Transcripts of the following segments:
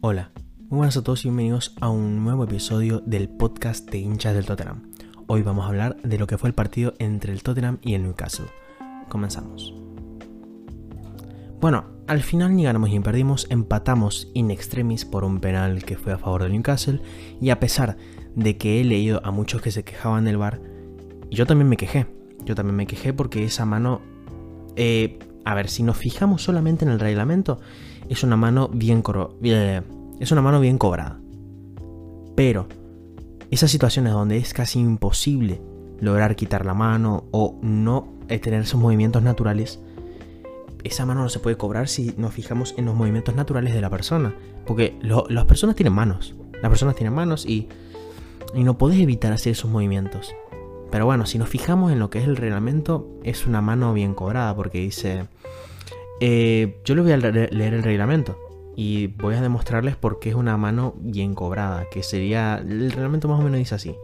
Hola, muy buenas a todos y bienvenidos a un nuevo episodio del podcast de hinchas del Tottenham. Hoy vamos a hablar de lo que fue el partido entre el Tottenham y el Newcastle. Comenzamos. Bueno, al final ni ganamos ni perdimos, empatamos in extremis por un penal que fue a favor del Newcastle y a pesar de que he leído a muchos que se quejaban del bar, yo también me quejé. Yo también me quejé porque esa mano... Eh, a ver, si nos fijamos solamente en el reglamento, es una mano bien, eh, es una mano bien cobrada. Pero esas situaciones donde es casi imposible lograr quitar la mano o no tener esos movimientos naturales, esa mano no se puede cobrar si nos fijamos en los movimientos naturales de la persona. Porque las personas tienen manos. Las personas tienen manos y, no podés evitar hacer esos movimientos. Pero bueno, si nos fijamos en lo que es el reglamento, es una mano bien cobrada porque dice... Eh, yo les voy a leer el reglamento y voy a demostrarles por qué es una mano bien cobrada, que sería... El reglamento más o menos dice así.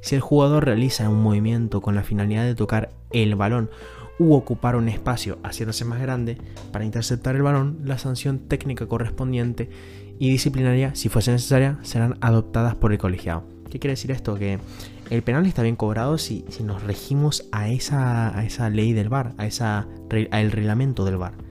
Si el jugador realiza un movimiento con la finalidad de tocar el balón u ocupar un espacio haciéndose más grande para interceptar el balón, la sanción técnica correspondiente y disciplinaria, si fuese necesaria, serán adoptadas por el colegiado. ¿Qué quiere decir esto? Que el penal está bien cobrado si, nos regimos a esa, a esa ley del VAR, a esa, al reglamento del VAR.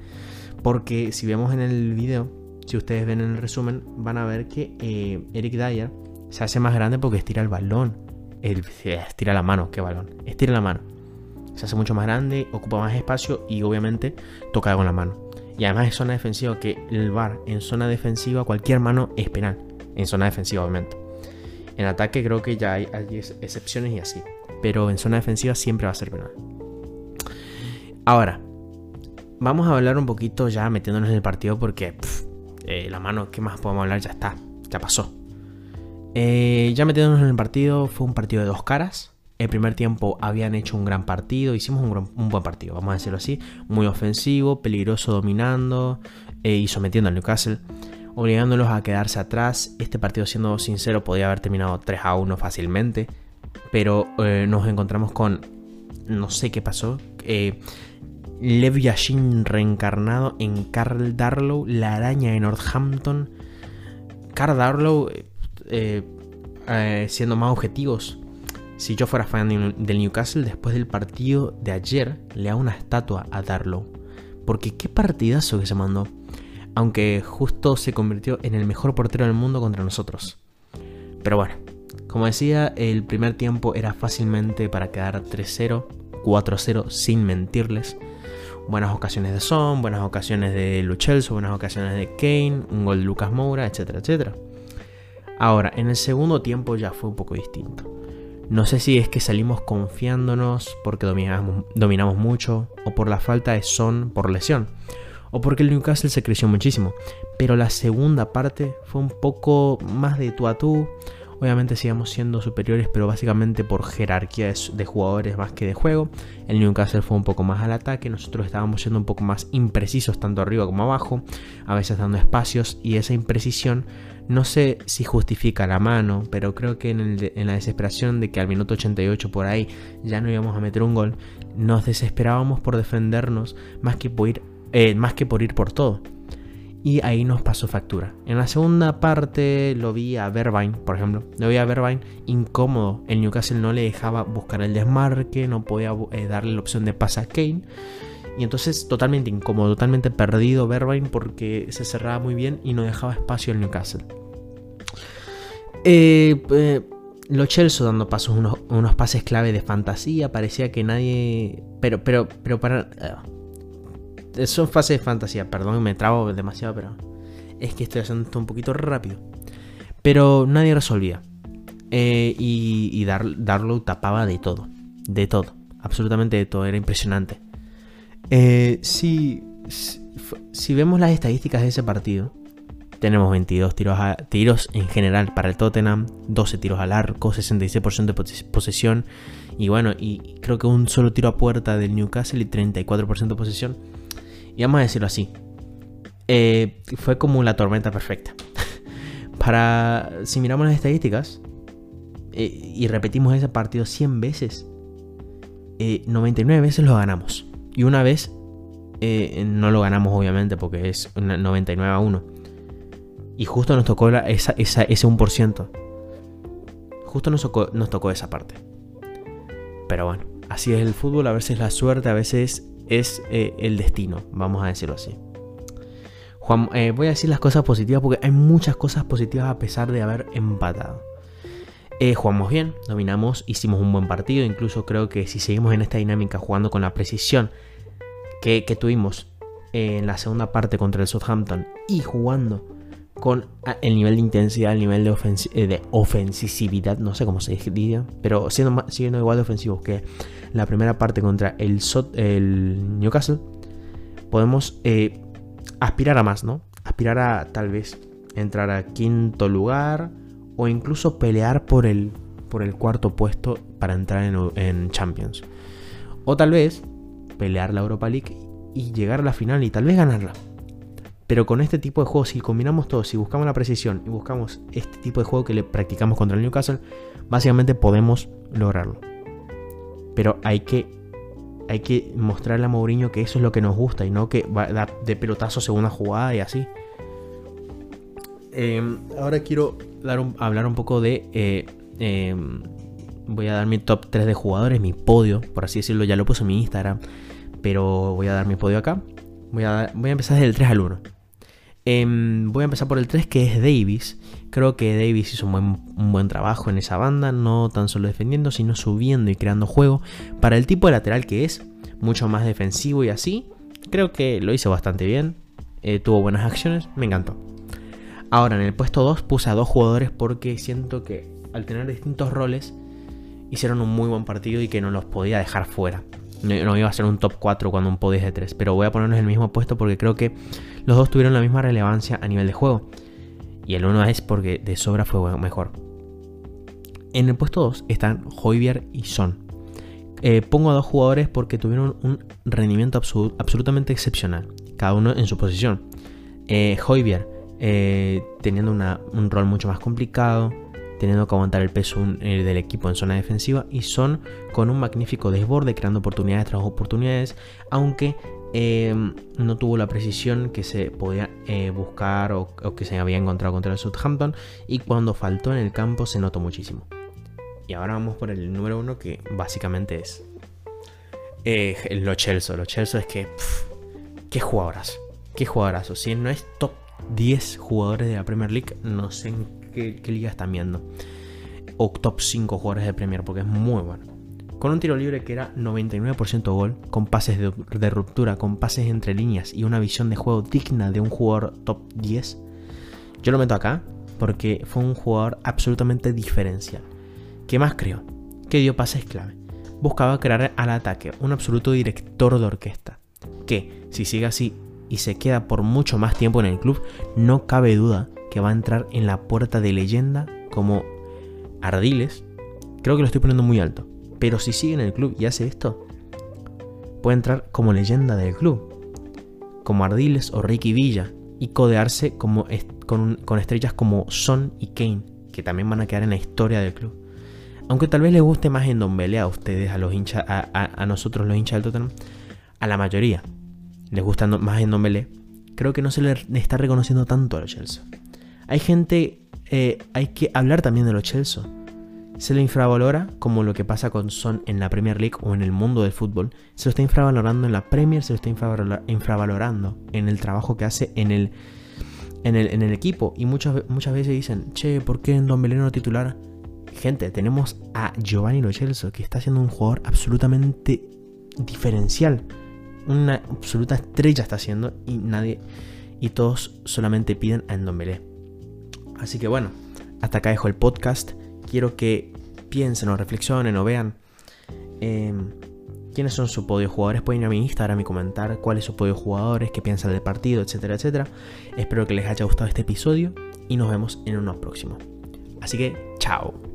Porque si vemos en el video, si ustedes ven en el resumen, van a ver que eh, Eric Dyer se hace más grande porque estira el balón. estira la mano, qué balón. Estira la mano. Se hace mucho más grande, ocupa más espacio y obviamente toca con la mano. Y además es zona defensiva, que el VAR en zona defensiva, cualquier mano es penal. En zona defensiva, obviamente. En ataque creo que ya hay, excepciones y así. Pero en zona defensiva siempre va a ser penal. Ahora, vamos a hablar un poquito ya metiéndonos en el partido porque eh, la mano, ¿qué más podemos hablar? Ya está, ya pasó. Eh, ya metiéndonos en el partido, fue un partido de dos caras. El primer tiempo habían hecho un gran partido, hicimos un, buen partido, vamos a decirlo así. Muy ofensivo, peligroso, dominando eh, y sometiendo al Newcastle obligándolos a quedarse atrás. Este partido, siendo sincero, podía haber terminado 3 a 1 fácilmente, pero nos encontramos con, no sé qué pasó, Lev Yashin reencarnado en Carl Darlow, la araña de Northampton. Carl Darlow, eh, eh, siendo más objetivos, si yo fuera fan del Newcastle, después del partido de ayer, le hago una estatua a Darlow. Porque qué partidazo que se mandó aunque justo se convirtió en el mejor portero del mundo contra nosotros. Pero bueno, como decía, el primer tiempo era fácilmente para quedar 3-0, 4-0 sin mentirles. Buenas ocasiones de Son, buenas ocasiones de Luchelso, buenas ocasiones de Kane, un gol de Lucas Moura, etcétera, etcétera. Ahora, en el segundo tiempo ya fue un poco distinto. No sé si es que salimos confiándonos porque dominamos, dominamos mucho o por la falta de Son por lesión o porque el Newcastle se creció muchísimo. Pero la segunda parte fue un poco más de tú a tú. Obviamente sigamos siendo superiores, pero básicamente por jerarquía de, jugadores más que de juego. El Newcastle fue un poco más al ataque, nosotros estábamos siendo un poco más imprecisos tanto arriba como abajo, a veces dando espacios y esa imprecisión no sé si justifica la mano, pero creo que en, en, la desesperación de que al minuto 88 por ahí ya no íbamos a meter un gol, nos desesperábamos por defendernos más que por ir eh, más que por ir por todo. Y ahí nos pasó factura. En la segunda parte lo vi a Vervine, por ejemplo. Lo vi a Vervine incómodo. El Newcastle no le dejaba buscar el desmarque, no podía eh, darle la opción de pase a Kane. Y entonces totalmente incómodo, totalmente perdido Vervine porque se cerraba muy bien y no dejaba espacio al Newcastle. Eh, eh lo Chelsea dando pasos, unos, unos, pases clave de fantasía. Parecía que nadie. Pero, pero, pero para son fases de fantasía, perdón, me trabo demasiado, pero es que estoy haciendo esto un poquito rápido. Pero nadie resolvía. Eh, y, Darlow tapaba de todo, de todo, absolutamente de todo, era impresionante. Eh, si, si, vemos las estadísticas de ese partido, tenemos 22 tiros, a, tiros en general para el Tottenham, 12 tiros al arco, 66% de posesión. Y bueno, y creo que un solo tiro a puerta del Newcastle y 34% de posesión y vamos a decirlo así, eh, fue como la tormenta perfecta. Para, si miramos las estadísticas eh, y repetimos ese partido 100 veces, 99 eh, veces lo ganamos. Y una vez no lo ganamos obviamente porque es 99 a 1. Y justo nos tocó esa, ese 1%. Justo nos tocó, nos tocó esa parte. Pero bueno, así es el fútbol, a veces la suerte, a veces es eh, el destino, vamos a decirlo así. Juan, eh, voy a decir las cosas positivas porque hay muchas cosas positivas a pesar de haber empatado. Eh, jugamos bien, dominamos, hicimos un buen partido, incluso creo que si seguimos en esta dinámica jugando con la precisión que, tuvimos en la segunda parte contra el Southampton y jugando con el nivel de intensidad, el nivel de, de ofensividad, no sé cómo se diga, pero siendo, igual de ofensivos que la primera parte contra el, el Newcastle, podemos eh, aspirar a más, ¿no? Aspirar a tal vez entrar a quinto lugar o incluso pelear por el, por el cuarto puesto para entrar en, Champions. O tal vez pelear la Europa League y llegar a la final y tal vez ganarla. Pero con este tipo de juegos, si combinamos todo, si buscamos la precisión y buscamos este tipo de juego que le practicamos contra el Newcastle, básicamente podemos lograrlo. Pero hay que, hay que mostrarle a Mourinho que eso es lo que nos gusta y no que va a dar de pelotazo según una jugada y así. Em, ahora quiero hablar un poco de... Eh, em, voy a dar mi top 3 de jugadores, mi podio, por así decirlo, ya lo puse en mi Instagram, pero voy a dar mi podio acá. Voy a, voy a empezar desde el 3 al 1. Em, voy a empezar por el 3 que es Davis. Creo que Davis hizo un buen, trabajo en esa banda, no tan solo defendiendo, sino subiendo y creando juego. Para el tipo de lateral que es, mucho más defensivo y así, creo que lo hizo bastante bien. Eh, tuvo buenas acciones, me encantó. Ahora, en el puesto 2 puse a dos jugadores porque siento que al tener distintos roles, hicieron un muy buen partido y que no los podía dejar fuera. No, iba a ser un top 4 cuando un podio es de 3, pero voy a ponernos en el mismo puesto porque creo que los dos tuvieron la misma relevancia a nivel de juego. Y el uno es porque de sobra fue mejor. En el puesto 2 están Hoybier y Son. Eh, pongo a dos jugadores porque tuvieron un rendimiento absolutamente excepcional, cada uno en su posición. Eh, eh, teniendo un rol mucho más complicado, teniendo que aguantar el peso eh, del equipo en zona defensiva y son con un magnífico desborde, creando oportunidades tras oportunidades, aunque em, no tuvo la precisión que se podía eh, buscar o, que se había encontrado contra el Southampton y cuando faltó en el campo se notó muchísimo. Y ahora vamos por el número uno que básicamente es eh, Lo Chelsea. Lo Chelsea es que... qué jugadoras. Qué jugadoras. Si no es top 10 jugadores de la Premier League, no sé en qué, liga están viendo. O top 5 jugadores de Premier, porque es muy bueno. Con un tiro libre que era 99% gol, con pases de, ruptura, con pases entre líneas y una visión de juego digna de un jugador top 10. Yo lo meto acá porque fue un jugador absolutamente diferencial. ¿Qué más creo? Que dio pases clave. Buscaba crear al ataque un absoluto director de orquesta. Que, si sigue así y se queda por mucho más tiempo en el club, no cabe duda que va a entrar en la puerta de leyenda como Ardiles. Creo que lo estoy poniendo muy alto. Pero si sigue en el club y hace esto, puede entrar como leyenda del club. Como Ardiles o Ricky Villa. Y codearse como con, estrellas como Son y Kane. Que también van a quedar en la historia del club. Aunque tal vez les guste más en Dombele a ustedes, a los hinchas, a, nosotros los hinchas del Tottenham. A la mayoría les gusta más en Dombele, creo que no se le está reconociendo tanto a los Chelsea. Hay gente, eh, hay que hablar también de los Chelsea. Se le infravalora, como lo que pasa con Son en la Premier League o en el mundo del fútbol. Se lo está infravalorando en la Premier, se lo está infravalorando en el trabajo que hace en el, en el, en el equipo. Y muchas, muchas veces dicen, che, ¿por qué en Don no titular? Gente, tenemos a Giovanni Lo Celso, que está siendo un jugador absolutamente diferencial una absoluta estrella está haciendo y nadie y todos solamente piden a Endombele. Así que bueno, hasta acá dejo el podcast. Quiero que piensen o reflexionen o vean em, quiénes son su podio jugadores. Pueden ir a mi Instagram y comentar cuál es su podio jugadores, qué piensan del partido, etcétera, etcétera. Espero que les haya gustado este episodio y nos vemos en uno próximo. Así que, chao.